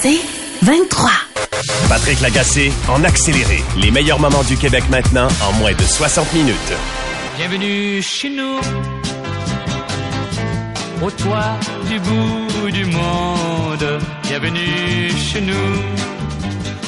C'est 23. Patrick Lagacé en accéléré. Les meilleurs moments du Québec maintenant en moins de 60 minutes. Bienvenue chez nous, au toit du bout du monde. Bienvenue chez nous.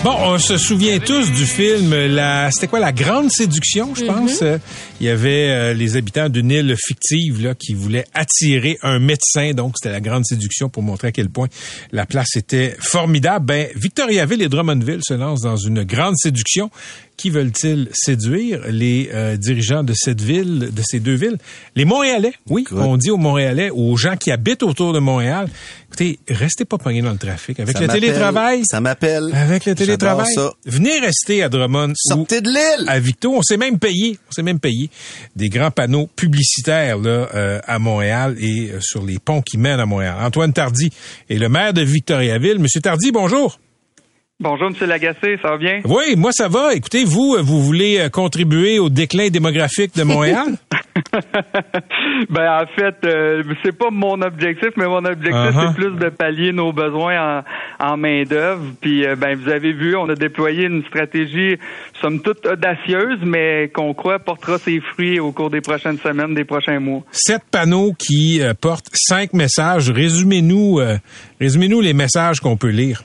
Bon, on se souvient tous du film, la, c'était quoi, la grande séduction, je pense? Euh, Il y avait euh, les habitants d'une île fictive là qui voulaient attirer un médecin, donc c'était la grande séduction pour montrer à quel point la place était formidable. Ben, Victoriaville et Drummondville se lancent dans une grande séduction. Qui veulent-ils séduire? Les euh, dirigeants de cette ville, de ces deux villes? Les Montréalais, oui. On dit aux Montréalais, aux gens qui habitent autour de Montréal, écoutez, restez pas pognés dans le trafic. Avec Ça le télétravail, Ça m'appelle. avec le télétravail, ça. venez rester à Drummond ou Sortez de l'île! à Victo. On s'est même payé, on s'est même payé des grands panneaux publicitaires là euh, à Montréal et euh, sur les ponts qui mènent à Montréal. Antoine Tardy est le maire de Victoriaville. Monsieur Tardy, bonjour. Bonjour, M. Lagacé, ça va bien? Oui, moi ça va. Écoutez, vous, euh, vous voulez euh, contribuer au déclin démographique de Montréal? ben en fait, euh, c'est pas mon objectif, mais mon objectif Uh-huh. c'est plus de pallier nos besoins en, en main d'œuvre. Puis euh, ben vous avez vu, on a déployé une stratégie somme toute audacieuse, mais qu'on croit portera ses fruits au cours des prochaines semaines, des prochains mois. Sept panneaux qui euh, portent cinq messages. Résumez-nous, résumez-nous les messages qu'on peut lire.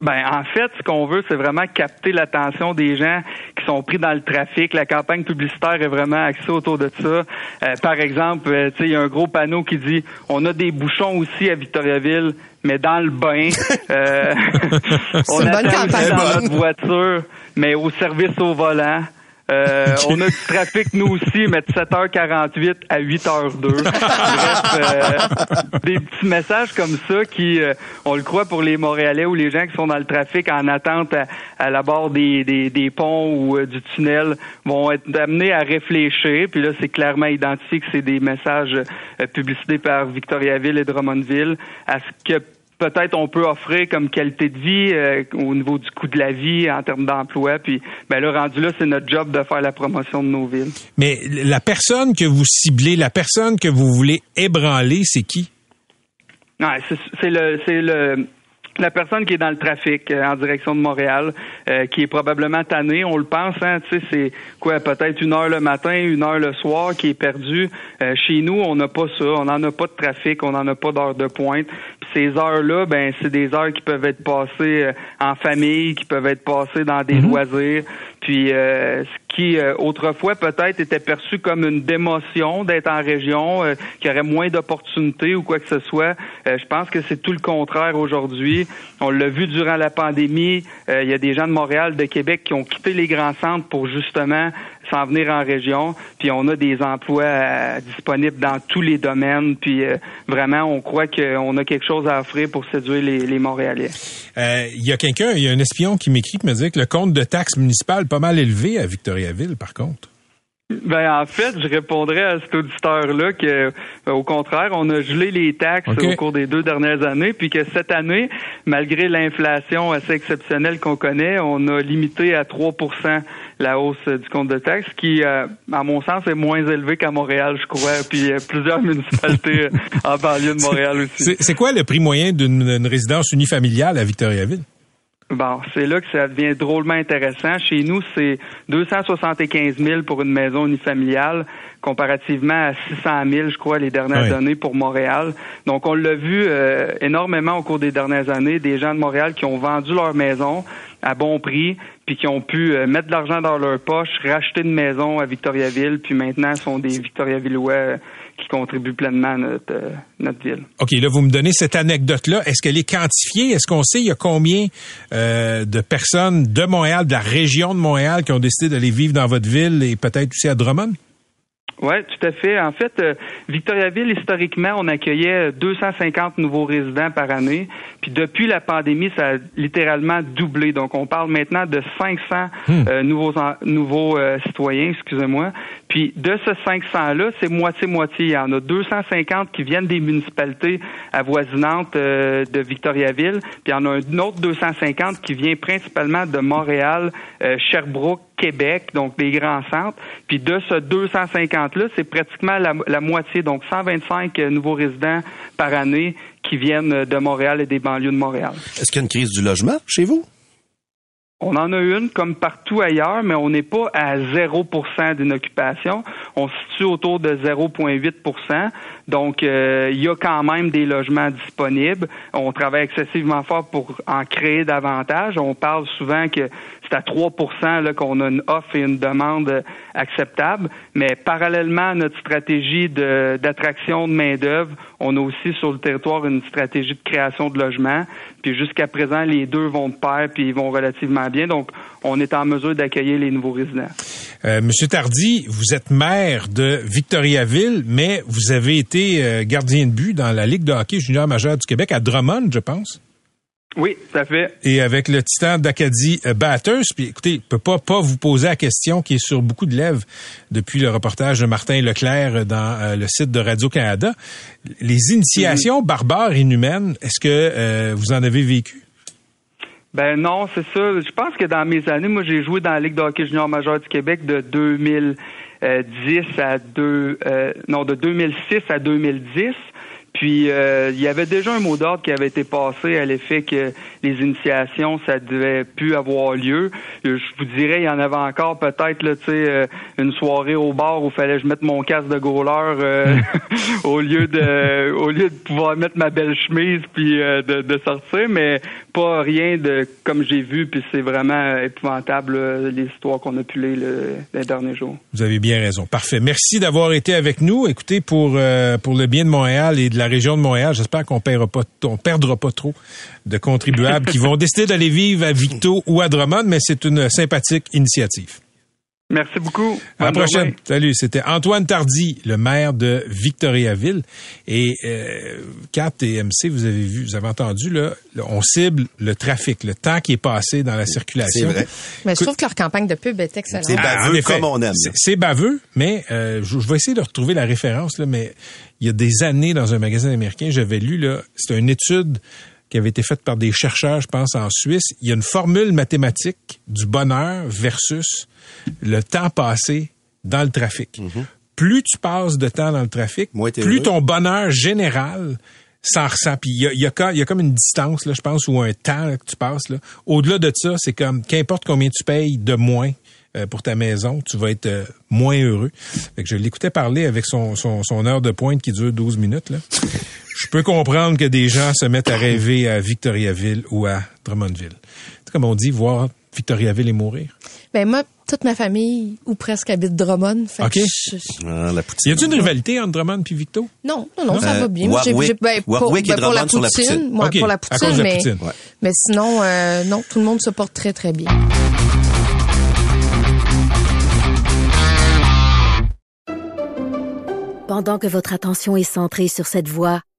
Ben, en fait, ce qu'on veut, c'est vraiment capter l'attention des gens qui sont pris dans le trafic. La campagne publicitaire est vraiment axée autour de ça. Euh, par exemple, euh, tu sais, il y a un gros panneau qui dit on a des bouchons aussi à Victoriaville, mais dans le bain. Euh, on campagne. dans notre voiture, mais au service au volant. Euh, on a du trafic, nous aussi, mais de 7h48 à 8h02. Bref, euh, des petits messages comme ça qui, euh, on le croit pour les Montréalais ou les gens qui sont dans le trafic en attente à, à la barre des, des, des ponts ou euh, du tunnel, vont être amenés à réfléchir. Puis là, c'est clairement identifié que c'est des messages euh, publicités par Victoriaville et Drummondville à ce que peut-être on peut offrir comme qualité de vie euh, au niveau du coût de la vie en termes d'emploi. Puis ben là, rendu là, c'est notre job de faire la promotion de nos villes. Mais la personne que vous ciblez, la personne que vous voulez ébranler, c'est qui? Ouais, c'est le c'est le la personne qui est dans le trafic euh, en direction de Montréal, euh, qui est probablement tannée, on le pense, hein, tu sais, c'est quoi, peut-être une heure le matin, une heure le soir, qui est perdue. Euh, chez nous, on n'a pas ça, on n'en a pas de trafic, on n'en a pas d'heures de pointe. Ces heures-là, ben, c'est des heures qui peuvent être passées euh, en famille, qui peuvent être passées dans des loisirs. Puis euh, ce qui euh, autrefois peut-être était perçu comme une démotion d'être en région, euh, qu'il y aurait moins d'opportunités ou quoi que ce soit. Euh, je pense que c'est tout le contraire aujourd'hui. On l'a vu durant la pandémie. euh, il y a des gens de Montréal, de Québec qui ont quitté les grands centres pour justement s'en venir en région. Puis on a des emplois euh, disponibles dans tous les domaines. Puis euh, vraiment, on croit qu'on a quelque chose à offrir pour séduire les, les Montréalais. Euh, Il y a quelqu'un, il y a un espion qui m'écrit qui me dit que le compte de taxes municipales est pas mal élevé à Victoriaville, par contre. Ben en fait, je répondrais à cet auditeur-là que, euh, au contraire, on a gelé les taxes au cours des deux dernières années, puis que cette année, malgré l'inflation assez exceptionnelle qu'on connaît, on a limité à 3% la hausse du compte de taxes, qui, euh, à mon sens, est moins élevé qu'à Montréal, je crois, puis euh, plusieurs municipalités en banlieue de Montréal aussi. C'est quoi le prix moyen d'une résidence unifamiliale à Victoriaville? Bon, c'est là que ça devient drôlement intéressant. Chez nous, c'est 275 000 pour une maison unifamiliale, comparativement à 600 000, je crois, les dernières années pour Montréal. Donc, on l'a vu euh, énormément au cours des dernières années, des gens de Montréal qui ont vendu leur maison à bon prix, puis qui ont pu euh, mettre de l'argent dans leur poche, racheter une maison à Victoriaville, puis maintenant sont des Victoriavillois euh, qui contribuent pleinement à notre, euh, notre ville. OK, là, vous me donnez cette anecdote-là. Est-ce qu'elle est quantifiée? Est-ce qu'on sait il y a combien euh, de personnes de Montréal, de la région de Montréal, qui ont décidé d'aller vivre dans votre ville et peut-être aussi à Drummond? Oui, tout à fait. En fait, euh, Victoriaville, historiquement, on accueillait 250 nouveaux résidents par année. Puis depuis la pandémie, ça a littéralement doublé. Donc, on parle maintenant de 500 euh, nouveaux nouveaux euh, citoyens, excusez-moi. Puis de ce 500-là, c'est moitié-moitié. Il y en a 250 qui viennent des municipalités avoisinantes de Victoriaville. Puis il y en a un autre 250 qui vient principalement de Montréal, Sherbrooke, Québec, donc des grands centres. Puis de ce 250-là, c'est pratiquement la, moitié, donc 125 nouveaux résidents par année qui viennent de Montréal et des banlieues de Montréal. Est-ce qu'il y a une crise du logement chez vous? On en a une comme partout ailleurs, mais on n'est pas à 0% d'inoccupation. On se situe autour de 0,8% Donc, euh, il y a quand même des logements disponibles. On travaille excessivement fort pour en créer davantage. On parle souvent que c'est à 3% qu'on a une offre et une demande acceptable. Mais parallèlement à notre stratégie d'attraction de, main-d'œuvre, on a aussi sur le territoire une stratégie de création de logements. Puis jusqu'à présent, les deux vont de pair puis ils vont relativement bien. Donc, on est en mesure d'accueillir les nouveaux résidents. Euh, Monsieur Tardy, vous êtes maire de Victoriaville, mais vous avez été euh, gardien de but dans la Ligue de hockey junior majeur du Québec à Drummond, je pense. Oui, ça fait. Et avec le titan d'Acadie euh, Batters, puis écoutez, je peux pas pas vous poser la question qui est sur beaucoup de lèvres depuis le reportage de Martin Leclerc dans euh, le site de Radio-Canada. Les initiations barbares inhumaines, est-ce que euh, vous en avez vécu? Ben non, c'est ça. Je pense que dans mes années, moi j'ai joué dans la Ligue de hockey junior majeur du Québec de 2010 à deux, non de 2006 à 2010. Puis euh, il y avait déjà un mot d'ordre qui avait été passé à l'effet que les initiations, ça devait plus avoir lieu. Euh, je vous dirais, il y en avait encore peut-être là, tu sais, euh, une soirée au bar où fallait que je mette mon casque de goaler au lieu de au lieu de pouvoir mettre ma belle chemise puis de, de, sortir, mais pas rien de comme j'ai vu, puis c'est vraiment épouvantable les histoires qu'on a pu lire les derniers jours. Vous avez bien raison. Parfait. Merci d'avoir été avec nous. Écoutez, pour pour le bien de Montréal et de la région de Montréal, j'espère qu'on perdra pas, on perdra pas trop de contribuables qui vont décider d'aller vivre à Victo ou à Drummond, mais c'est une sympathique initiative. Merci beaucoup. À la prochaine. Salut. C'était Antoine Tardy, le maire de Victoriaville. Et euh, Kat et MC, vous avez vu, vous avez entendu, là, on cible le trafic, le temps qui est passé dans la circulation. C'est vrai. Mais je trouve que leur campagne de pub est excellente. C'est baveux comme on aime. C'est baveux, mais euh, je, vais essayer de retrouver la référence, là, mais il y a des années, dans un magazine américain, j'avais lu, là, c'était une étude qui avait été faite par des chercheurs, je pense, en Suisse. Il y a une formule mathématique du bonheur versus le temps passé dans le trafic. Mhm. Plus tu passes de temps dans le trafic, plus ton bonheur général s'en ressent. Puis il y a, y, a, y a, comme une distance, là, je pense, ou un temps que tu passes. Là. Au-delà de ça, c'est comme qu'importe combien tu payes de moins euh, pour ta maison, tu vas être euh, moins heureux. Fait que je l'écoutais parler avec son, son, son, heure de pointe qui dure 12 minutes. Là. Je peux comprendre que des gens se mettent à rêver à Victoriaville ou à Drummondville. C'est comme on dit, voir Victoriaville et mourir. Ben moi, toute ma famille ou presque habite Drummond. Fait OK. Ah, la y a-t-il une rivalité entre Drummond et Victo? Non, non, non, ça Euh, va bien. Moi, j'ai- ben, pour, ben, pour la Drummond sur la poutine. poutine. moi, pour la à poutine, de la mais, poutine. Ouais. mais sinon, euh, non, tout le monde se porte très, très bien. Pendant que votre attention est centrée sur cette voix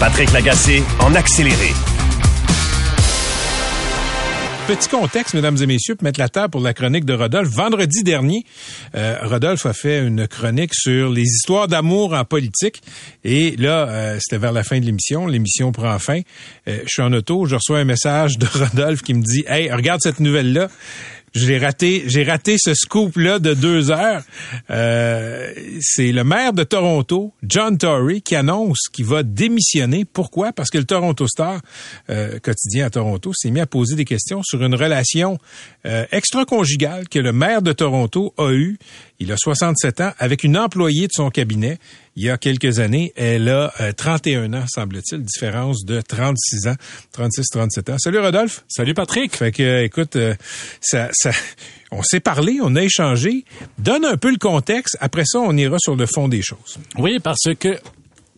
Patrick Lagacé en accéléré. Petit contexte, mesdames et messieurs, pour mettre la table pour la chronique de Rodolphe. Vendredi dernier, euh, Rodolphe a fait une chronique sur les histoires d'amour en politique. Et là, euh, c'était vers la fin de l'émission. L'émission prend fin. Euh, je suis en auto, je reçois un message de Rodolphe qui me dit « Hey, regarde cette nouvelle-là. » J'ai raté, j'ai raté ce scoop-là de deux heures. Euh, c'est le maire de Toronto, John Tory, qui annonce qu'il va démissionner. Pourquoi? Parce que le Toronto Star, euh, quotidien à Toronto, s'est mis à poser des questions sur une relation euh, extra-conjugale que le maire de Toronto a eue, il a 67 ans, avec une employée de son cabinet. Il y a quelques années. Elle a euh, 31 ans, semble-t-il, différence de 36 ans, 36, 37 ans. Salut Rodolphe. Salut Patrick. Fait que, écoute, euh, ça, ça, on s'est parlé, on a échangé. Donne un peu le contexte. Après ça, on ira sur le fond des choses. Oui, parce que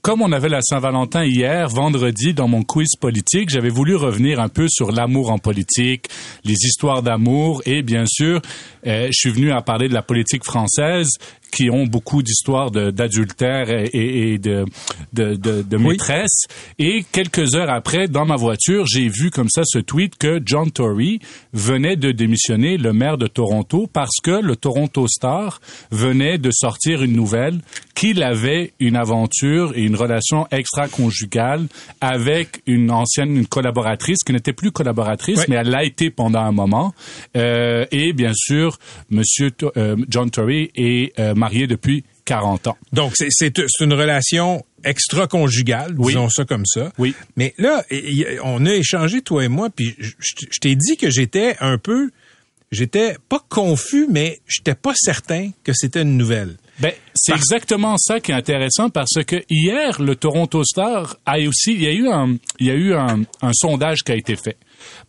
comme on avait la Saint-Valentin hier, vendredi, dans mon quiz politique, j'avais voulu revenir un peu sur l'amour en politique, les histoires d'amour et bien sûr, euh, je suis venu à parler de la politique française qui ont beaucoup d'histoires d'adultère et, et- et de, de, de, Oui. maîtresse. Et quelques heures après, dans ma voiture, j'ai vu comme ça ce tweet que John Tory venait de démissionner le maire de Toronto parce que le Toronto Star venait de sortir une nouvelle qu'il avait une aventure et une relation extra-conjugale avec une ancienne une collaboratrice qui n'était plus collaboratrice, mais elle l'a été pendant un moment. Euh, et bien sûr, Monsieur euh, John Tory est euh, depuis 40 ans. Donc, c'est- une relation extra-conjugale, Oui. disons ça comme ça. Oui. Mais là, on a échangé, toi et moi, puis je, t'ai dit que j'étais un peu... J'étais pas confus, mais j'étais pas certain que c'était une nouvelle. Ben, c'est Parce- exactement ça qui est intéressant parce que hier, le Toronto Star a aussi, il y a eu un, il y a eu un, un sondage qui a été fait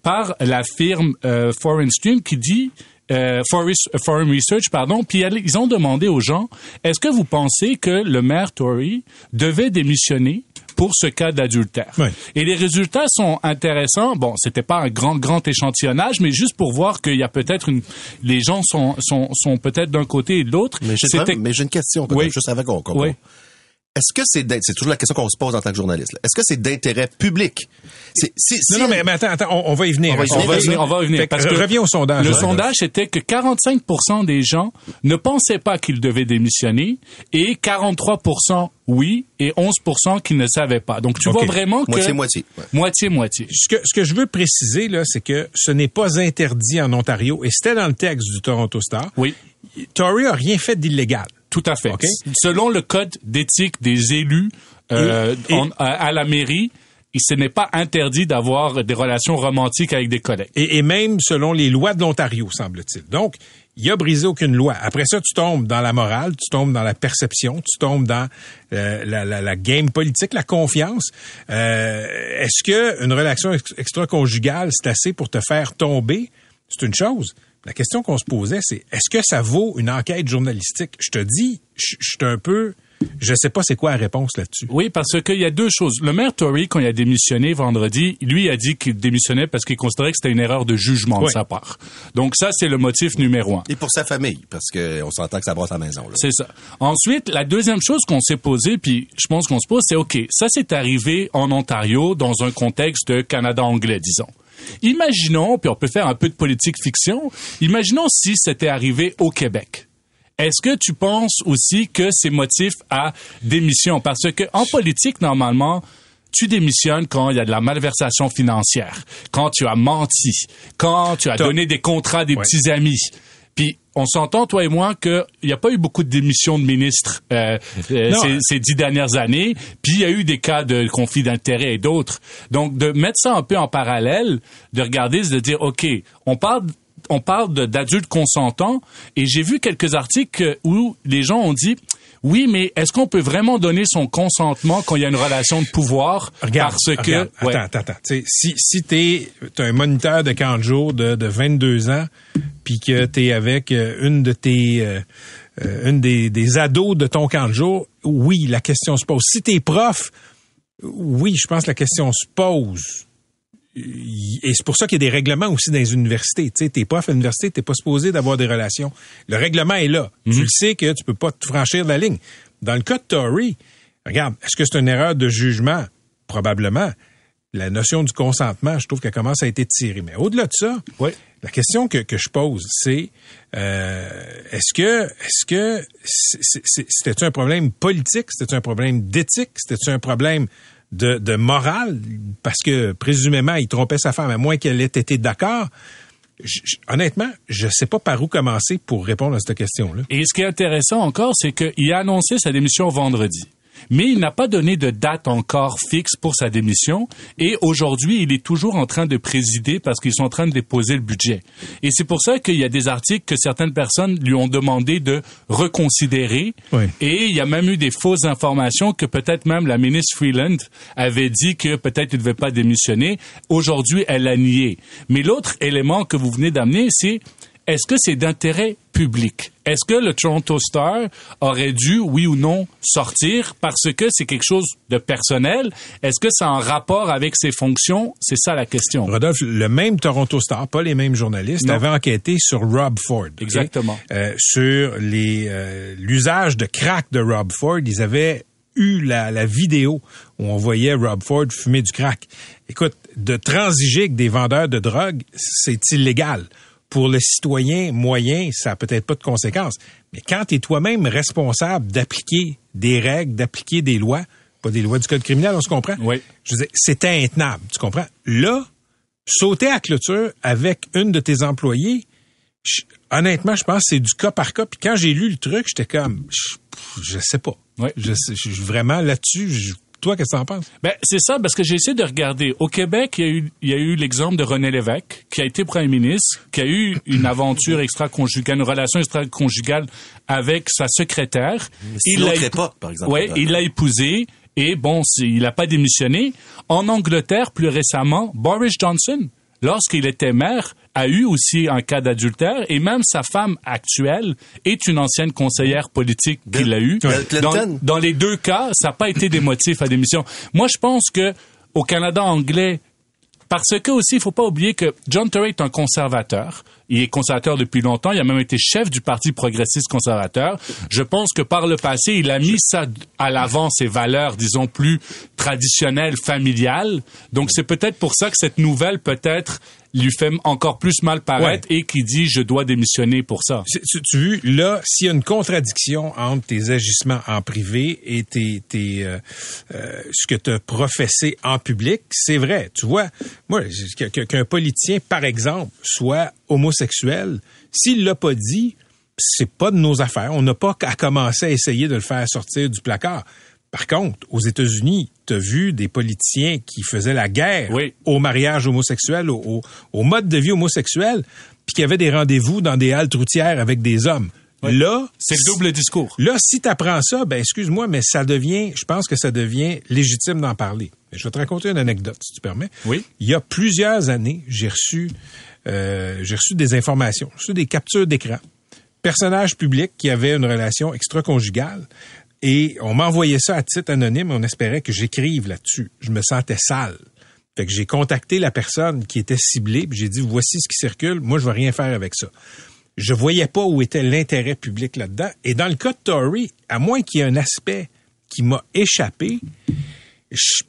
par la firme euh, Foreign Stream qui dit euh, Forest- Foreign Research, pardon, puis ils ont demandé aux gens, est-ce que vous pensez que le maire Tory devait démissionner pour ce cas d'adultère? Oui. Et les résultats sont intéressants. Bon, c'était pas un grand grand échantillonnage, mais juste pour voir qu'il y a peut-être une, les gens sont sont, sont peut-être d'un côté et de l'autre. Mais j'ai une question, quand Oui. juste avant qu'on qu'on- Oui. Est-ce que c'est c'est toujours la question qu'on se pose en tant que journaliste. Est-ce que c'est d'intérêt public? C'est si, si Non, non, mais, mais attends, attends, on, on va y venir. On va y On va y venir, on va y venir. Parce que reviens au sondage. Le sondage était que 45% des gens ne pensaient pas qu'ils devaient démissionner et 43% oui et 11% qui ne savaient pas. Donc tu vois vraiment que moitié-moitié. ouais. moitié moitié. Ce que, ce que je veux préciser, là, c'est que ce n'est pas interdit en Ontario, et c'était dans le texte du Toronto Star. Oui, Tory a rien fait d'illégal. Tout à fait. Selon le code d'éthique des élus euh, Et- à, à la mairie, ce n'est pas interdit d'avoir des relations romantiques avec des collègues. Et, et même selon les lois de l'Ontario, semble-t-il. Donc, il a brisé aucune loi. Après ça, tu tombes dans la morale, tu tombes dans la perception, tu tombes dans euh, la, la, la game politique, la confiance. Euh, Est-ce que une relation ex- extra-conjugale, c'est assez pour te faire tomber? C'est une chose. La question qu'on se posait, c'est est-ce que ça vaut une enquête journalistique? Je te dis, je je suis un peu... Je sais pas c'est quoi la réponse là-dessus. Oui, parce qu'il y a deux choses. Le maire Tory, quand il a démissionné vendredi, lui a dit qu'il démissionnait parce qu'il considérait que c'était une erreur de jugement de sa part. Donc ça, c'est le motif numéro un. Et pour sa famille, parce que on s'entend que ça brosse à la maison. C'est ça. Ensuite, la deuxième chose qu'on s'est posée, puis je pense qu'on se pose, c'est OK, ça c'est arrivé en Ontario dans un contexte de Canada anglais, disons. Imaginons, puis on peut faire un peu de politique fiction, imaginons si c'était arrivé au Québec. Est-ce que tu penses aussi que c'est motif à démission? Parce que en politique, normalement, tu démissionnes quand il y a de la malversation financière, quand tu as menti, quand tu as donné des contrats à des Ouais. petits amis. Puis on s'entend, toi et moi, qu'il n'y a pas eu beaucoup de démissions de ministres euh, euh, ces, ces dix dernières années. Puis il y a eu des cas de conflit d'intérêts et d'autres. Donc de mettre ça un peu en parallèle, de regarder, c'est de dire, OK, on parle on parle d'adultes consentants et j'ai vu quelques articles où les gens ont dit oui, mais est-ce qu'on peut vraiment donner son consentement quand il y a une relation de pouvoir? Regarde, parce que regarde, ouais. attends, attends, si si t'es t'as un moniteur de camp de jour de, de 22 ans, puis que t'es avec euh, une de tes euh, euh, une des, des ados de ton camp de jour, oui, la question se pose. Si t'es prof, oui, je pense que la question se pose. Et c'est pour ça qu'il y a des règlements aussi dans les universités. Tu sais, t'es prof à l'université, t'es pas supposé d'avoir des relations. Le règlement est là. Tu le sais que tu peux pas te franchir de la ligne. Dans le cas de Tory, regarde, est-ce que c'est une erreur de jugement? Probablement. La notion du consentement, je trouve qu'elle commence à être tirée. Mais au-delà de ça, Oui. la question que, que je pose, c'est euh, est-ce que est-ce que c'était un problème politique, c'était un problème d'éthique, c'était un problème de, morale, parce que présumément il trompait sa femme à moins qu'elle ait été d'accord. Honnêtement, je sais pas par où commencer pour répondre à cette question-là. Et ce qui est intéressant encore, c'est qu'il a annoncé sa démission vendredi. Mais il n'a pas donné de date encore fixe pour sa démission. Et aujourd'hui, il est toujours en train de présider parce qu'ils sont en train de déposer le budget. Et c'est pour ça qu'il y a des articles que certaines personnes lui ont demandé de reconsidérer. Oui. Et il y a même eu des fausses informations que peut-être même la ministre Freeland avait dit que peut-être il ne devait pas démissionner. Aujourd'hui, elle a nié. Mais l'autre élément que vous venez d'amener, c'est est-ce que c'est d'intérêt public? Est-ce que le Toronto Star aurait dû, oui ou non, sortir parce que c'est quelque chose de personnel? Est-ce que a un rapport avec ses fonctions? C'est ça la question. Rodolphe, le même Toronto Star, pas les mêmes journalistes, Non. avait enquêté sur Rob Ford. Exactement. Euh, sur les euh, l'usage de crack de Rob Ford. Ils avaient eu la, la vidéo où on voyait Rob Ford fumer du crack. Écoute, de transiger avec des vendeurs de drogue, c'est illégal. Pour le citoyen moyen, ça n'a peut-être pas de conséquences. Mais quand tu es toi-même responsable d'appliquer des règles, d'appliquer des lois, pas des lois du code criminel, on se comprend? Oui. Je veux dire, c'était intenable, tu comprends? Là, sauter à clôture avec une de tes employés, je- honnêtement, je pense que c'est du cas par cas. Puis quand j'ai lu le truc, j'étais comme, je, je sais pas. Ouais. Je, je vraiment là-dessus. Toi, qu'est-ce que t'en penses? Ben, c'est ça, parce que j'ai essayé de regarder. Au Québec, il y a eu, il y a eu l'exemple de René Lévesque, qui a été premier ministre, qui a eu une aventure extra-conjugale, une relation extra-conjugale avec sa secrétaire. une l'a époque, par exemple. Ouais, il l'a épousée. Et bon, il n'a pas démissionné. En Angleterre, plus récemment, Boris Johnson, lorsqu'il était maire, a eu aussi un cas d'adultère. Et même sa femme actuelle est une ancienne conseillère politique qu'il a eue. Dans les deux cas, ça n'a pas été des motifs à démission. Moi, je pense que au Canada anglais, parce que aussi, il faut pas oublier que John Tory est un conservateur. Il est conservateur depuis longtemps. Il a même été chef du Parti progressiste conservateur. Je pense que par le passé, il a mis ça à l'avant, ses valeurs, disons, plus traditionnelles, familiales. Donc, c'est peut-être pour ça que cette nouvelle, peut-être, lui fait encore plus mal paraître et qui dit, je dois démissionner pour ça. Tu, tu là, s'il y a une contradiction entre tes agissements en privé et tes, tes, euh, euh, ce que tu as professé en public, c'est vrai. Tu vois, moi, qu'un politicien, par exemple, soit homosexuel, s'il l'a pas dit, c'est pas de nos affaires. On n'a pas à commencer à essayer de le faire sortir du placard. Par contre, aux États-Unis, tu as vu des politiciens qui faisaient la guerre Oui. au mariage homosexuel, au, au- au mode de vie homosexuel, puis qui avaient des rendez-vous dans des haltes routières avec des hommes. Là, C'est le double discours. Là, si tu apprends ça, ben excuse-moi, mais ça devient, je pense que ça devient légitime d'en parler. Je vais te raconter une anecdote, si tu permets. Oui. Il y a plusieurs années, j'ai reçu, euh, j'ai reçu des informations, j'ai reçu des captures d'écran. Personnage public qui avait une relation extra-conjugale. Et on m'envoyait ça à titre anonyme. On espérait que j'écrive là-dessus. Je me sentais sale. Fait que j'ai contacté la personne qui était ciblée. puis J'ai dit voici ce qui circule. Moi, je vais rien faire avec ça. Je voyais pas où était l'intérêt public là-dedans. Et dans le cas de Tory, à moins qu'il y ait un aspect qui m'a échappé, je,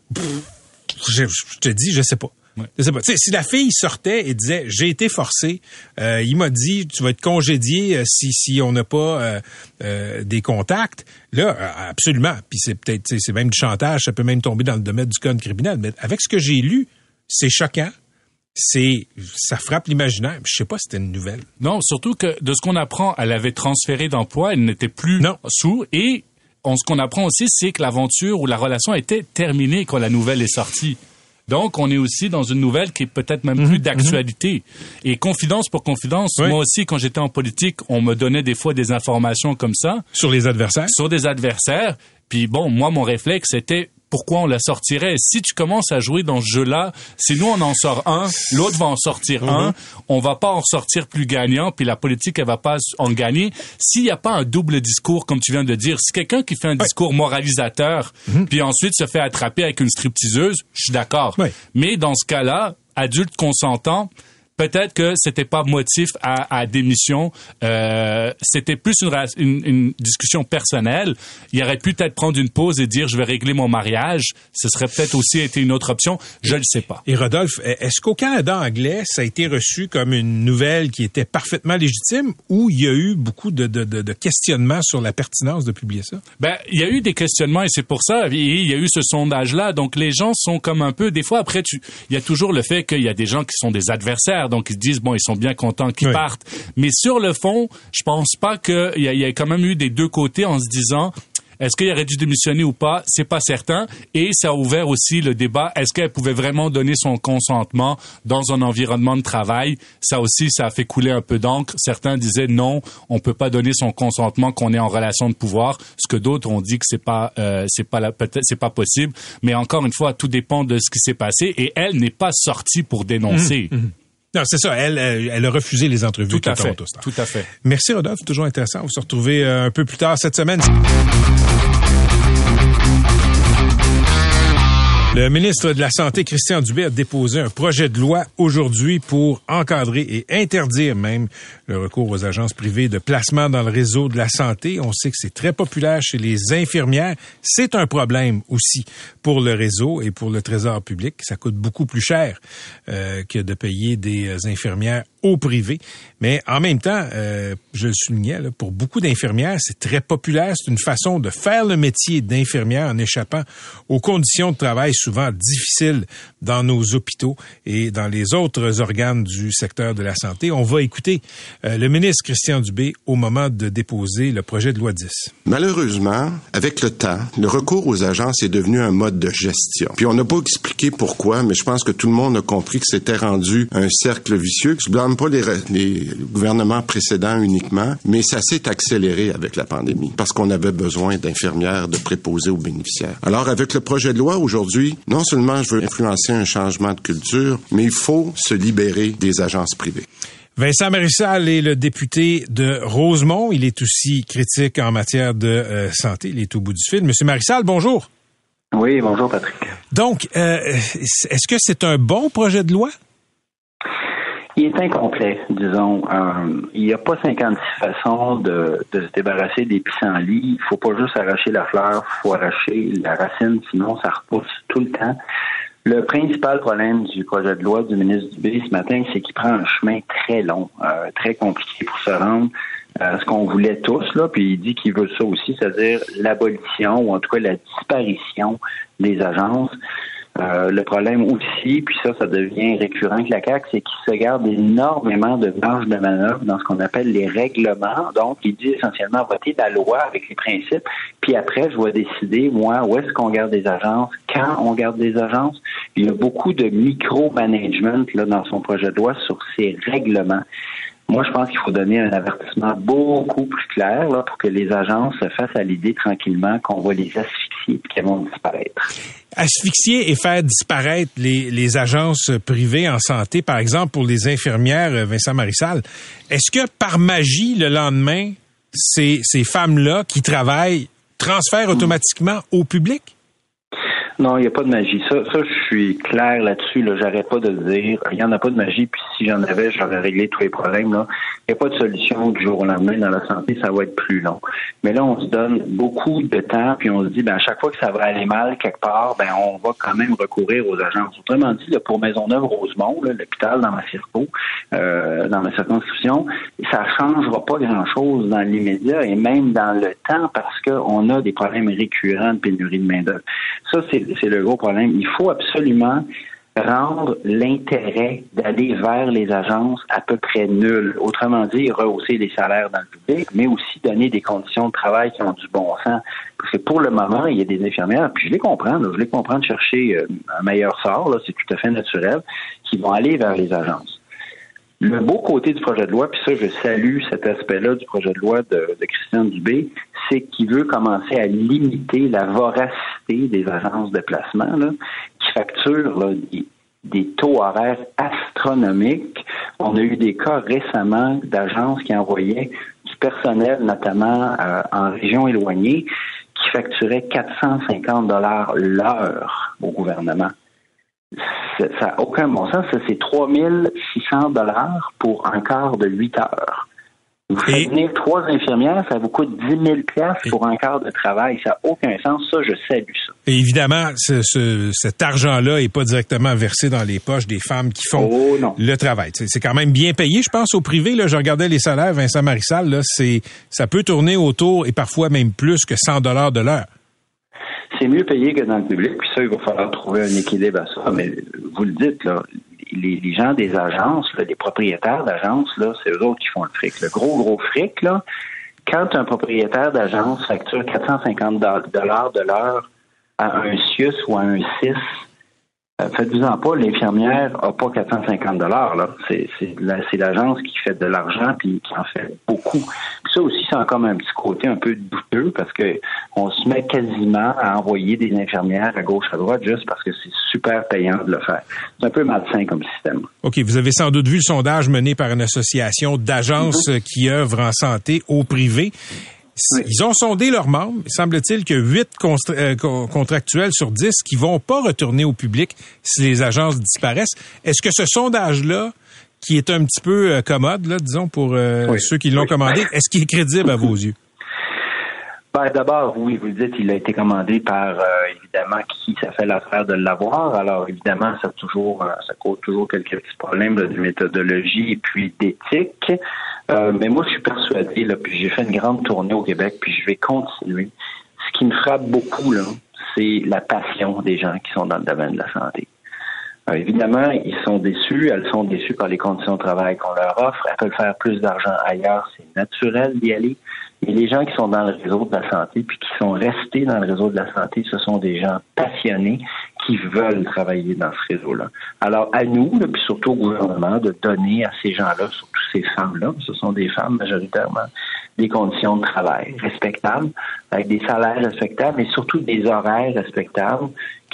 je, je te dis, je sais pas. Je sais pas. Tu sais, si la fille sortait et disait j'ai été forcé, euh, il m'a dit tu vas être congédié euh, si si on n'a pas euh, euh, des contacts. Là, absolument. Puis c'est peut-être c'est même du chantage, ça peut même tomber dans le domaine du code criminel. Mais avec ce que j'ai lu, c'est choquant. C'est ça frappe l'imaginaire. Je sais pas si c'était une nouvelle. Non, surtout que de ce qu'on apprend, elle avait transféré d'emploi, elle n'était plus Non. sous. Et on, ce qu'on apprend aussi, c'est que l'aventure ou la relation était terminée quand la nouvelle est sortie. Donc, on est aussi dans une nouvelle qui est peut-être même plus d'actualité. Et confidence pour confidence, Oui. moi aussi, quand j'étais en politique, on me donnait des fois des informations comme ça Sur les adversaires. sur des adversaires. Puis bon, moi, mon réflexe, c'était pourquoi on la sortirait. Si tu commences à jouer dans ce jeu-là, si nous, on en sort un, l'autre va en sortir un, on va pas en sortir plus gagnant, puis la politique, elle va pas en gagner. S'il n'y a pas un double discours, comme tu viens de dire, si quelqu'un qui fait un discours moralisateur, puis ensuite se fait attraper avec une stripteaseuse, je suis d'accord. Mais dans ce cas-là, adulte consentant, peut-être que c'était pas motif à, à démission. Euh, c'était plus une, une, une discussion personnelle. Il aurait pu peut-être prendre une pause et dire je vais régler mon mariage. Ce serait peut-être aussi été une autre option. Je le sais pas. Et Rodolphe, est-ce qu'au Canada anglais, ça a été reçu comme une nouvelle qui était parfaitement légitime ou il y a eu beaucoup de, de, de, de questionnements sur la pertinence de publier ça? Ben, il y a eu des questionnements et c'est pour ça. Il y a eu ce sondage-là. Donc, les gens sont comme un peu. Des fois, après, tu, il y a toujours le fait qu'il y a des gens qui sont des adversaires. Donc, ils se disent bon, ils sont bien contents qu'ils Oui. partent. Mais sur le fond, je pense pas qu'il y, y a quand même eu des deux côtés en se disant. Est-ce qu'il aurait dû démissionner ou pas? C'est pas certain. Et ça a ouvert aussi le débat. Est-ce qu'elle pouvait vraiment donner son consentement dans un environnement de travail? Ça aussi, ça a fait couler un peu d'encre. Certains disaient non, on peut pas donner son consentement qu'on est en relation de pouvoir. Ce que d'autres ont dit que c'est pas, euh, c'est pas peut-être c'est pas possible. Mais encore une fois, tout dépend de ce qui s'est passé. Et elle n'est pas sortie pour dénoncer. Non, c'est ça. Elle, elle, a refusé les entrevues Tout à fait. Tout à fait. Merci Rodolphe, toujours intéressant. On va se retrouver euh, un peu plus tard cette semaine. Le ministre de la Santé, Christian Dubé, a déposé un projet de loi aujourd'hui pour encadrer et interdire même le recours aux agences privées de placement dans le réseau de la santé. On sait que c'est très populaire chez les infirmières. C'est un problème aussi pour le réseau et pour le trésor public. Ça coûte beaucoup plus cher euh, que de payer des euh, infirmières au privé. Mais en même temps, euh, je le soulignais, pour beaucoup d'infirmières, c'est très populaire. C'est une façon de faire le métier d'infirmière en échappant aux conditions de travail souvent difficiles dans nos hôpitaux et dans les autres organes du secteur de la santé. On va écouter euh, le ministre Christian Dubé au moment de déposer le projet de loi 10. Malheureusement, avec le temps, le recours aux agences est devenu un mode de gestion. Puis on n'a pas expliqué pourquoi, mais je pense que tout le monde a compris que c'était rendu un cercle vicieux. Je blâme pas les, les gouvernements précédents uniquement, mais ça s'est accéléré avec la pandémie parce qu'on avait besoin d'infirmières, de préposés aux bénéficiaires. Alors avec le projet de loi aujourd'hui, non seulement je veux influencer un changement de culture, mais il faut se libérer des agences privées. Vincent Marissal est le député de Rosemont. Il est aussi critique en matière de euh, santé. Il est au bout du fil. Monsieur Marissal, bonjour. Oui, bonjour Patrick. Donc, euh, est-ce que c'est un bon projet de loi? Il est incomplet, disons. Euh, il n'y a pas 56 façons de, de se débarrasser des pissenlits. Il faut pas juste arracher la fleur, il faut arracher la racine, sinon ça repousse tout le temps. Le principal problème du projet de loi du ministre Dubé ce matin, c'est qu'il prend un chemin très long, euh, très compliqué pour se rendre à ce qu'on voulait tous, là, puis il dit qu'il veut ça aussi, c'est-à-dire l'abolition ou en tout cas la disparition des agences. Euh, le problème aussi, puis ça, ça devient récurrent avec la CAQ, c'est qu'il se garde énormément de marge de manœuvre dans ce qu'on appelle les règlements. Donc, il dit essentiellement voter la loi avec les principes, puis après, je vais décider, moi, où est-ce qu'on garde des agences, quand on garde des agences. Il y a beaucoup de micro-management là, dans son projet de loi sur ces règlements. Moi, je pense qu'il faut donner un avertissement beaucoup plus clair là, pour que les agences se fassent à l'idée tranquillement qu'on va les asphyxier et qu'elles vont disparaître. Asphyxier et faire disparaître les, les agences privées en santé, par exemple pour les infirmières, euh, Vincent Marissal, est-ce que par magie, le lendemain, ces, ces femmes-là qui travaillent transfèrent automatiquement au public? Non, il n'y a pas de magie. Ça, ça, je suis clair là-dessus. Là. J'arrête pas de dire. Il n'y en a pas de magie. Puis si j'en avais, j'aurais réglé tous les problèmes. Là. Il n'y a pas de solution du jour au lendemain dans la santé. Ça va être plus long. Mais là, on se donne beaucoup de temps. Puis on se dit, ben, à chaque fois que ça va aller mal quelque part, ben, on va quand même recourir aux agences. Autrement dit, là, pour Maisonneuve-Rosemont, l'hôpital dans ma circo, euh, dans ma circonscription, ça changera pas grand-chose dans l'immédiat et même dans le temps parce qu'on a des problèmes récurrents de pénurie de main-d'œuvre. Ça, c'est c'est le gros problème. Il faut absolument rendre l'intérêt d'aller vers les agences à peu près nul. Autrement dit, rehausser les salaires dans le public, mais aussi donner des conditions de travail qui ont du bon sens. Parce que pour le moment, il y a des infirmières, puis je les comprends, je les comprends de chercher euh, un meilleur sort, c'est tout à fait naturel, qui vont aller vers les agences. Le beau côté du projet de loi, puis ça, je salue cet aspect-là du projet de loi de, de Christian Dubé, c'est qu'il veut commencer à limiter la voracité des agences de placement, là, qui facturent là, des, taux horaires astronomiques. On a eu des cas récemment d'agences qui envoyaient du personnel, notamment euh, en région éloignée, qui facturaient 450 dollars l'heure au gouvernement ça n'a aucun bon sens. Ça, c'est 3600 dollars pour un quart de 8 heures. Vous faites venir trois infirmières, ça vous coûte 10 000 piastres pour un quart de travail. Ça n'a aucun sens. Ça, je salue ça. Et évidemment, ce, ce- cet argent-là est pas directement versé dans les poches des femmes qui font Oh, le travail. C'est quand même bien payé, je pense, au privé. Là, je regardais les salaires, Vincent Marissal, là, ça peut tourner autour et parfois même plus que 100 dollars de l'heure. C'est mieux payé que dans le public, puis ça, il va falloir trouver un équilibre à ça. Mais vous le dites, là, les, gens des agences, les propriétaires d'agences, là, c'est eux autres qui font le fric. Le gros, gros fric, là, quand un propriétaire d'agence facture 450 dollars de l'heure à un CIUS ou à un CIS, euh, faites-vous-en pas, l'infirmière n'a pas 450 dollars. Là. C'est, c'est, la- c'est l'agence qui fait de l'argent puis qui en fait beaucoup. Puis ça aussi, c'est encore un petit côté un peu douteux parce que on se met quasiment à envoyer des infirmières à gauche à droite juste parce que c'est super payant de le faire. C'est un peu malsain comme système. OK, vous avez sans doute vu le sondage mené par une association d'agences euh, qui œuvrent en santé au privé. Ils ont sondé leurs membres. Il semble-t-il que 8 contractuels sur 10 qui vont pas retourner au public si les agences disparaissent. Est-ce que ce sondage-là, qui est un petit peu euh, commode, là, disons, pour euh, Oui. ceux qui l'ont Oui. commandé, est-ce qu'il est crédible à vos yeux? Ben, D'abord, oui, vous le dites, il a été commandé par, euh, évidemment, qui ça fait l'affaire de l'avoir. Alors, évidemment, ça, toujours, euh, ça cause toujours quelques petits problèmes de méthodologie et puis d'éthique. Euh, mais moi, je suis persuadé, là, puis j'ai fait une grande tournée au Québec, puis je vais continuer. Ce qui me frappe beaucoup, là, c'est la passion des gens qui sont dans le domaine de la santé. Euh, évidemment, ils sont déçus, elles sont déçues par les conditions de travail qu'on leur offre. Elles peuvent faire plus d'argent ailleurs, c'est naturel d'y aller. Mais les gens qui sont dans le réseau de la santé, puis qui sont restés dans le réseau de la santé, ce sont des gens passionnés qui veulent travailler dans ce réseau-là. Alors, à nous, là, puis surtout au gouvernement, de donner à ces gens-là, surtout ces femmes-là, ce sont des femmes majoritairement, des conditions de travail respectables, avec des salaires respectables, et surtout des horaires respectables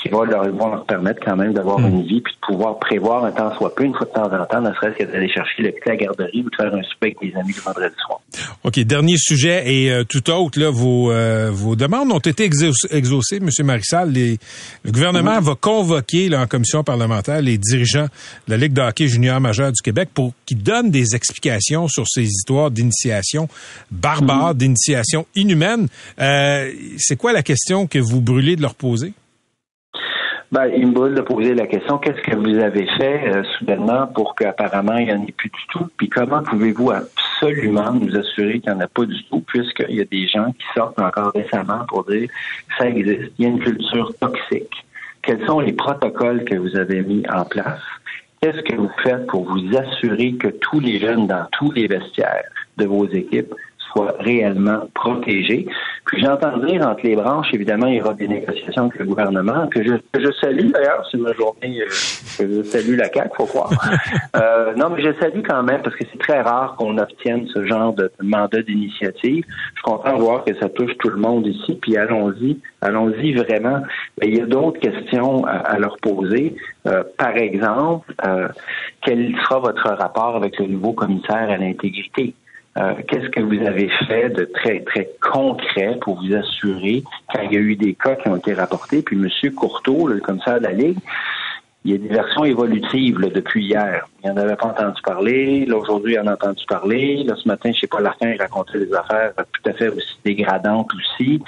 qui vont leur, vont leur permettre quand même d'avoir une vie puis de pouvoir prévoir un temps soit peu, une fois de temps en temps, ne serait-ce que d'aller chercher le petit à la garderie ou de faire un souper avec des amis le vendredi soir. OK, dernier sujet et euh, tout autre, là, vos, euh, vos demandes ont été exauc- exaucées, M. Marissal. Les- le gouvernement va convoquer là, en commission parlementaire les dirigeants de la Ligue de hockey junior majeur du Québec pour qu'ils donnent des explications sur ces histoires d'initiation barbare, d'initiation inhumaine. Euh, C'est quoi la question que vous brûlez de leur poser? Ben, il me de poser la question qu'est-ce que vous avez fait euh, soudainement pour qu'apparemment il n'y en ait plus du tout? Puis comment pouvez-vous absolument nous assurer qu'il n'y en a pas du tout, puisqu'il y a des gens qui sortent encore récemment pour dire ça existe? Il y a une culture toxique. Quels sont les protocoles que vous avez mis en place? Qu'est-ce que vous faites pour vous assurer que tous les jeunes dans tous les vestiaires de vos équipes soient réellement protégés? Puis j'entends dire entre les branches, évidemment, il y aura des négociations avec le gouvernement, que je, que je salue d'ailleurs, c'est ma journée, euh, que je salue la CAQ, faut croire. Euh, non, mais je salue quand même, parce que c'est très rare qu'on obtienne ce genre de mandat d'initiative. Je suis content de voir que ça touche tout le monde ici, puis allons-y, allons-y vraiment. Mais il y a d'autres questions à, à leur poser. Euh, par exemple, euh, quel sera votre rapport avec le nouveau commissaire à l'intégrité? Euh, Qu'est-ce que vous avez fait de très, très concret pour vous assurer, quand il y a eu des cas qui ont été rapportés, puis M. Courteau, le commissaire de la Ligue, il y a des versions évolutives là, depuis hier. Il n'en avait pas entendu parler. Là, aujourd'hui, il en a entendu parler. Là, ce matin, je sais pas, la fin, il racontait des affaires tout à fait aussi dégradantes aussi.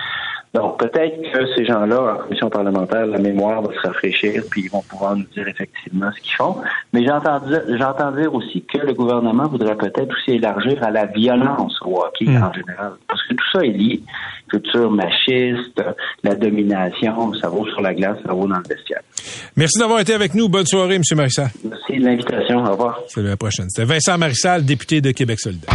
Donc, peut-être que ces gens-là, en commission parlementaire, la mémoire va se rafraîchir, puis ils vont pouvoir nous dire effectivement ce qu'ils font. Mais j'entends dire, j'entends dire aussi que le gouvernement voudrait peut-être aussi élargir à la violence au hockey en général. Parce que tout ça est lié. Culture machiste, la domination, ça vaut sur la glace, ça vaut dans le vestiaire. Merci d'avoir été avec nous. Bonne soirée, M. Marissal. Merci de l'invitation. Au revoir. C'est la prochaine. C'était Vincent Marissal, député de Québec solidaire.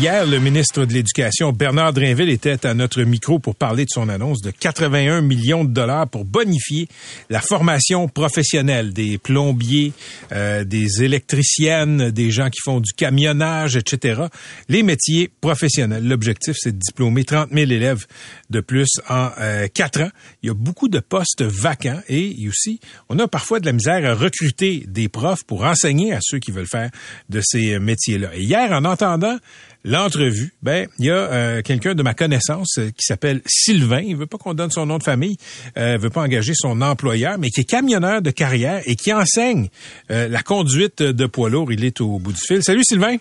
Hier, le ministre de l'Éducation, Bernard Drinville, était à notre micro pour parler de son annonce de 81 millions de dollars pour bonifier la formation professionnelle des plombiers, euh, des électriciennes, des gens qui font du camionnage, etc. Les métiers professionnels. L'objectif, c'est de diplômer 30 000 élèves de plus en euh, quatre ans. Il y a beaucoup de postes vacants et aussi, on a parfois de la misère à recruter des profs pour enseigner à ceux qui veulent faire de ces métiers-là. Et hier, en entendant l'entrevue, ben il y a euh, quelqu'un de ma connaissance euh, qui s'appelle Sylvain. Il veut pas qu'on donne son nom de famille, euh, veut pas engager son employeur, mais qui est camionneur de carrière et qui enseigne euh, la conduite de poids lourd. Il est au bout du fil. Salut Sylvain.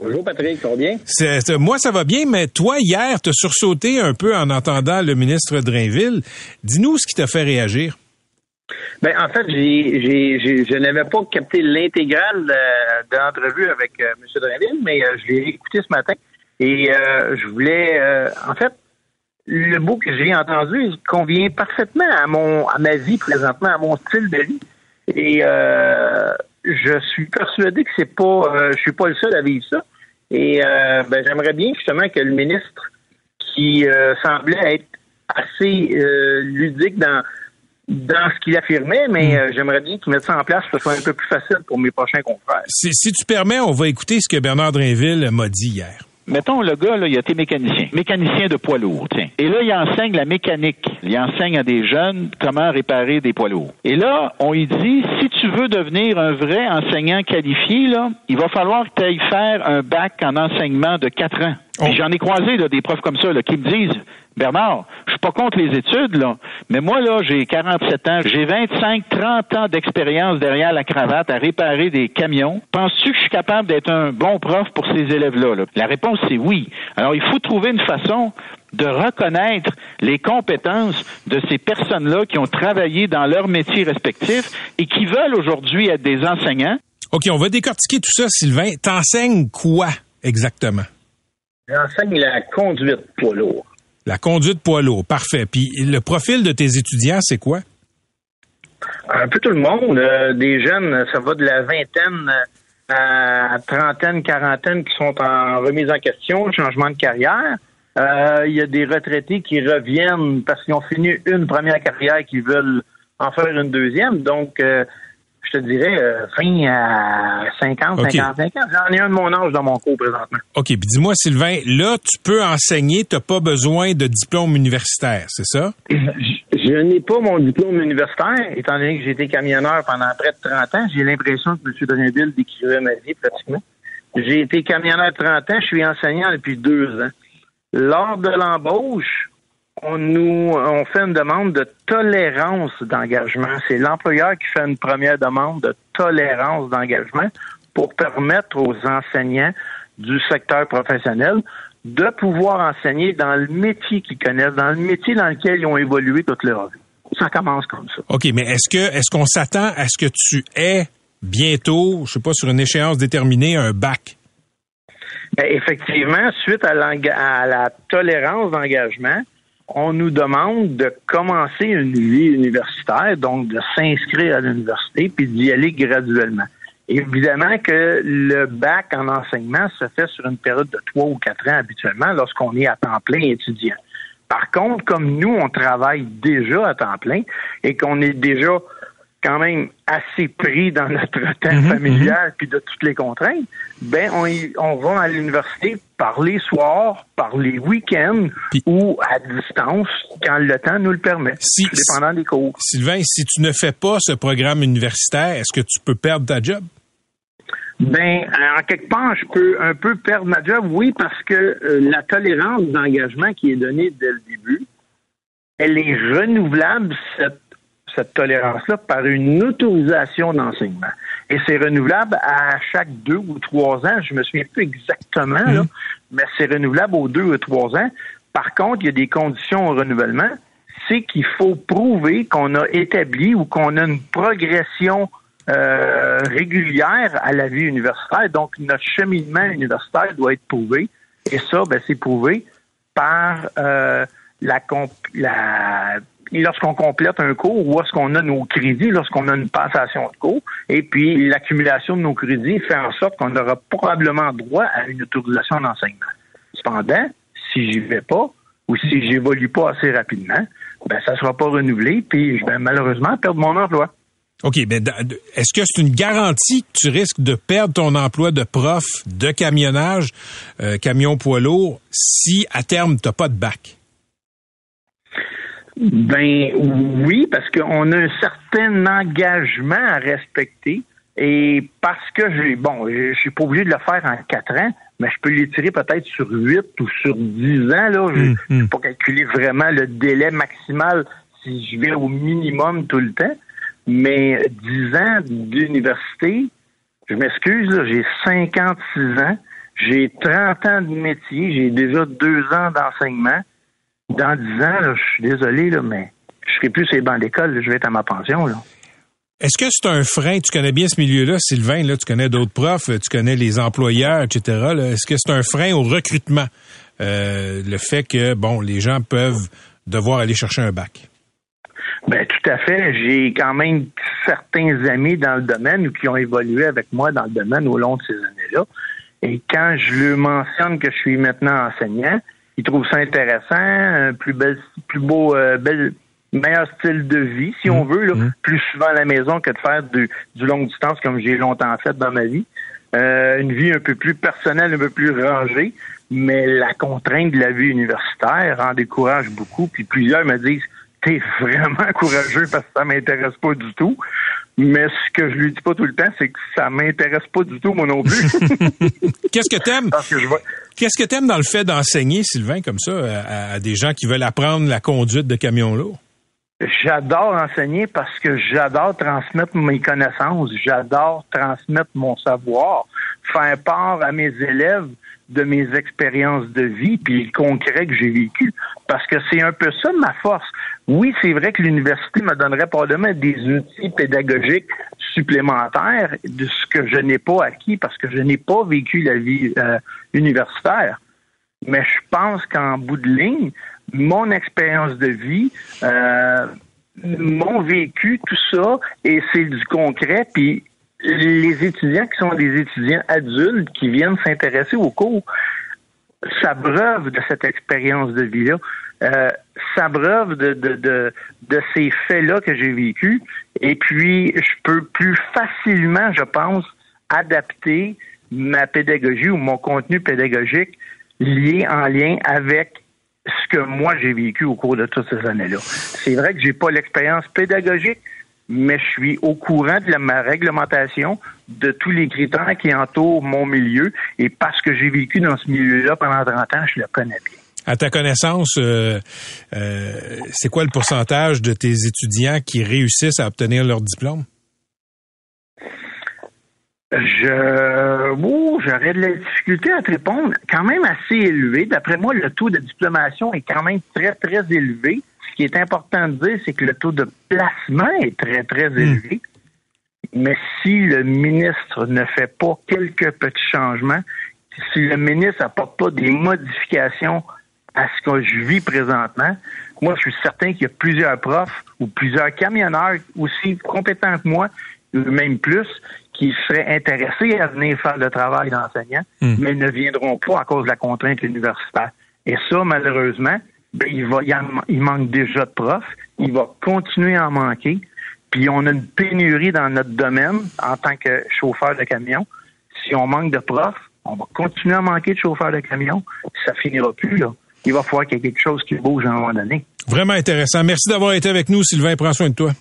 Bonjour Patrick, ça va bien? C'est- c'est- moi, ça va bien, mais toi, hier, t'as sursauté un peu en entendant le ministre Drainville. Dis-nous ce qui t'a fait réagir. Ben, en fait, j'ai, j'ai, je n'avais pas capté l'intégrale euh, de l'entrevue avec euh, M. Drainville, mais euh, je l'ai écouté ce matin et euh, je voulais, en fait, le bout que j'ai entendu il convient parfaitement à mon, à ma vie présentement, à mon style de vie. Et je suis persuadé que c'est pas, je suis pas le seul à vivre ça. Et ben, j'aimerais bien justement que le ministre, qui semblait être assez ludique dans dans ce qu'il affirmait, mais euh, j'aimerais bien qu'il mette ça en place pour que ce soit un peu plus facile pour mes prochains confrères. Si, si tu permets, on va écouter ce que Bernard Drainville m'a dit hier. Mettons, le gars, là, il a été mécanicien. Mécanicien de poids lourds, tiens. Et là, il enseigne la mécanique. Il enseigne à des jeunes comment réparer des poids lourds. Et là, on lui dit, si tu veux devenir un vrai enseignant qualifié, là, il va falloir que tu ailles faire un bac en enseignement de quatre ans. Puis j'en ai croisé, là, des profs comme ça, là, qui me disent, Bernard, je suis pas contre les études, là, mais moi, là, j'ai 47 ans, j'ai 25, 30 ans d'expérience derrière la cravate à réparer des camions. Penses-tu que je suis capable d'être un bon prof pour ces élèves-là? là? La réponse, c'est oui. Alors, il faut trouver une façon de reconnaître les compétences de ces personnes-là qui ont travaillé dans leur métier respectif et qui veulent aujourd'hui être des enseignants. OK, on va décortiquer tout ça, Sylvain. T'enseignes quoi exactement? J'enseigne la conduite poids lourd. La conduite poids lourd, parfait. Puis le profil de tes étudiants, c'est quoi? Un peu tout le monde, euh, des jeunes, ça va de la vingtaine euh, à trentaine, quarantaine qui sont en remise en question, changement de carrière. Euh, Il y a des retraités qui reviennent parce qu'ils ont fini une première carrière qui veulent en faire une deuxième. Donc, je te dirais, euh, fin à 50, OK. 55 ans. J'en ai un de mon âge dans mon cours présentement. OK, puis dis-moi, Sylvain, là, tu peux enseigner, t'as pas besoin de diplôme universitaire, c'est ça? Je n'ai pas mon diplôme universitaire, étant donné que j'ai été camionneur pendant près de 30 ans. J'ai l'impression que M. Drainville décrivait ma vie pratiquement. J'ai été camionneur 30 ans, je suis enseignant depuis deux ans. Lors de l'embauche, on nous on fait une demande de tolérance d'engagement. C'est l'employeur qui fait une première demande de tolérance d'engagement pour permettre aux enseignants du secteur professionnel de pouvoir enseigner dans le métier qu'ils connaissent, dans le métier dans lequel ils ont évolué toute leur vie. Ça commence comme ça. OK, mais est-ce que est-ce qu'on s'attend à ce que tu aies bientôt, je sais pas, sur une échéance déterminée, un bac? Ben, effectivement, suite à, la tolérance d'engagement, on nous demande de commencer une vie universitaire, donc de s'inscrire à l'université puis d'y aller graduellement. Évidemment que le bac en enseignement se fait sur une période de trois ou quatre ans habituellement lorsqu'on est à temps plein étudiant. Par contre, comme nous, on travaille déjà à temps plein et qu'on est déjà quand même assez pris dans notre temps familial puis de toutes les contraintes, ben on, y- on va à l'université par les soirs, par les week-ends ou à distance quand le temps nous le permet, dépendant des cours. Sylvain, si tu ne fais pas ce programme universitaire, est-ce que tu peux perdre ta job? Ben, en quelque part, je peux un peu perdre ma job, oui, parce que euh, la tolérance d'engagement qui est donnée dès le début, elle est renouvelable, cette, cette tolérance-là, par une autorisation d'enseignement. Et c'est renouvelable à chaque deux ou trois ans. Je me souviens plus exactement, là, mais c'est renouvelable aux deux ou trois ans. Par contre, il y a des conditions au renouvellement. C'est qu'il faut prouver qu'on a établi ou qu'on a une progression euh, régulière à la vie universitaire. Donc, notre cheminement universitaire doit être prouvé. Et ça, ben, c'est prouvé par euh, la, la lorsqu'on complète un cours ou lorsqu'on a nos crédits, lorsqu'on a une passation de cours, et puis l'accumulation de nos crédits fait en sorte qu'on aura probablement droit à une autorisation d'enseignement. Cependant, si j'y vais pas ou si j'évolue pas assez rapidement, ben ça sera pas renouvelé, puis je vais malheureusement perdre mon emploi. OK, mais est-ce que c'est une garantie que tu risques de perdre ton emploi de prof de camionnage, euh, camion poids lourd, si à terme tu n'as pas de bac? Ben oui, parce qu'on a un certain engagement à respecter. Et parce que j'ai bon, je suis pas obligé de le faire en quatre ans, mais je peux l'étirer peut-être sur 8 ou sur 10 ans. Là. Je Mm, peux pas calculer vraiment le délai maximal si je vais au minimum tout le temps. Mais 10 ans d'université, je m'excuse, là, j'ai 56 ans, j'ai 30 ans de métier, j'ai déjà deux ans d'enseignement. Dans 10 ans, là, je suis désolé, là, mais je serai plus sur les bancs d'école, je vais être à ma pension. Là. Est-ce que c'est un frein? Tu connais bien ce milieu-là, Sylvain, là, tu connais d'autres profs, tu connais les employeurs, etc. Est-ce que c'est un frein au recrutement? Euh, le fait que, bon, les gens peuvent devoir aller chercher un bac? Ben tout à fait. J'ai quand même certains amis dans le domaine ou qui ont évolué avec moi dans le domaine au long de ces années-là. Et quand je leur mentionne que je suis maintenant enseignant, ils trouvent ça intéressant, un plus bel, plus beau, euh, bel, meilleur style de vie, si on veut, là, plus souvent à la maison que de faire du, du longue distance comme j'ai longtemps fait dans ma vie. Euh, une vie un peu plus personnelle, un peu plus rangée, mais la contrainte de la vie universitaire en décourage beaucoup. Puis plusieurs me disent T'es vraiment courageux parce que ça m'intéresse pas du tout. Mais ce que je lui dis pas tout le temps, c'est que ça m'intéresse pas du tout, moi non plus. Qu'est-ce que t'aimes? Parce que je Qu'est-ce que t'aimes dans le fait d'enseigner, Sylvain, comme ça, à, des gens qui veulent apprendre la conduite de camions lourds? J'adore enseigner parce que j'adore transmettre mes connaissances, j'adore transmettre mon savoir, faire part à mes élèves de mes expériences de vie puis le concret que j'ai vécu parce que c'est un peu ça ma force. Oui, c'est vrai que l'université me donnerait probablement des outils pédagogiques supplémentaires de ce que je n'ai pas acquis parce que je n'ai pas vécu la vie euh, universitaire. Mais je pense qu'en bout de ligne, mon expérience de vie, euh, mon vécu, tout ça, et c'est du concret, puis les étudiants qui sont des étudiants adultes qui viennent s'intéresser aux cours s'abreuvent de cette expérience de vie-là, euh, s'abreuvent de, de, de, de ces faits-là que j'ai vécus, et puis je peux plus facilement, je pense, adapter ma pédagogie ou mon contenu pédagogique lié en lien avec ce que moi j'ai vécu au cours de toutes ces années-là. C'est vrai que j'ai pas l'expérience pédagogique, mais je suis au courant de la, ma réglementation, de tous les critères qui entourent mon milieu, et parce que j'ai vécu dans ce milieu-là pendant 30 ans, je le connais bien. À ta connaissance, euh, euh, c'est quoi le pourcentage de tes étudiants qui réussissent à obtenir leur diplôme? Je, ouh, j'aurais de la difficulté à te répondre. Quand même assez élevé. D'après moi, le taux de diplomation est quand même très, très élevé. Ce qui est important de dire, c'est que le taux de placement est très, très élevé. Mais si le ministre ne fait pas quelques petits changements, si le ministre n'apporte pas des modifications à ce que je vis présentement, moi, je suis certain qu'il y a plusieurs profs ou plusieurs camionneurs aussi compétents que moi, ou même plus, qui seraient intéressés à venir faire le travail d'enseignant, mais ne viendront pas à cause de la contrainte universitaire. Et ça, malheureusement, ben, il, va, il, en- il manque déjà de profs, il va continuer à en manquer, puis on a une pénurie dans notre domaine en tant que chauffeur de camion. Si on manque de profs, on va continuer à manquer de chauffeurs de camion, ça finira plus, là. Il va falloir qu'il y ait quelque chose qui bouge à un moment donné. Vraiment intéressant. Merci d'avoir été avec nous, Sylvain. Prends soin de toi.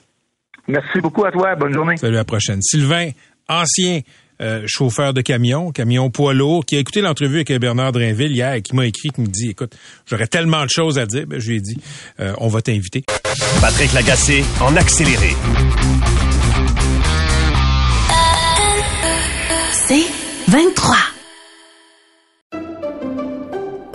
Merci beaucoup à toi. Bonne journée. Salut, à la prochaine. Sylvain, ancien euh, chauffeur de camion, camion poids lourd, qui a écouté l'entrevue avec Bernard Drainville hier et qui m'a écrit, qui me dit, écoute, j'aurais tellement de choses à dire. Ben, je lui ai dit, euh, on va t'inviter. Patrick Lagacé en accéléré. C'est 23.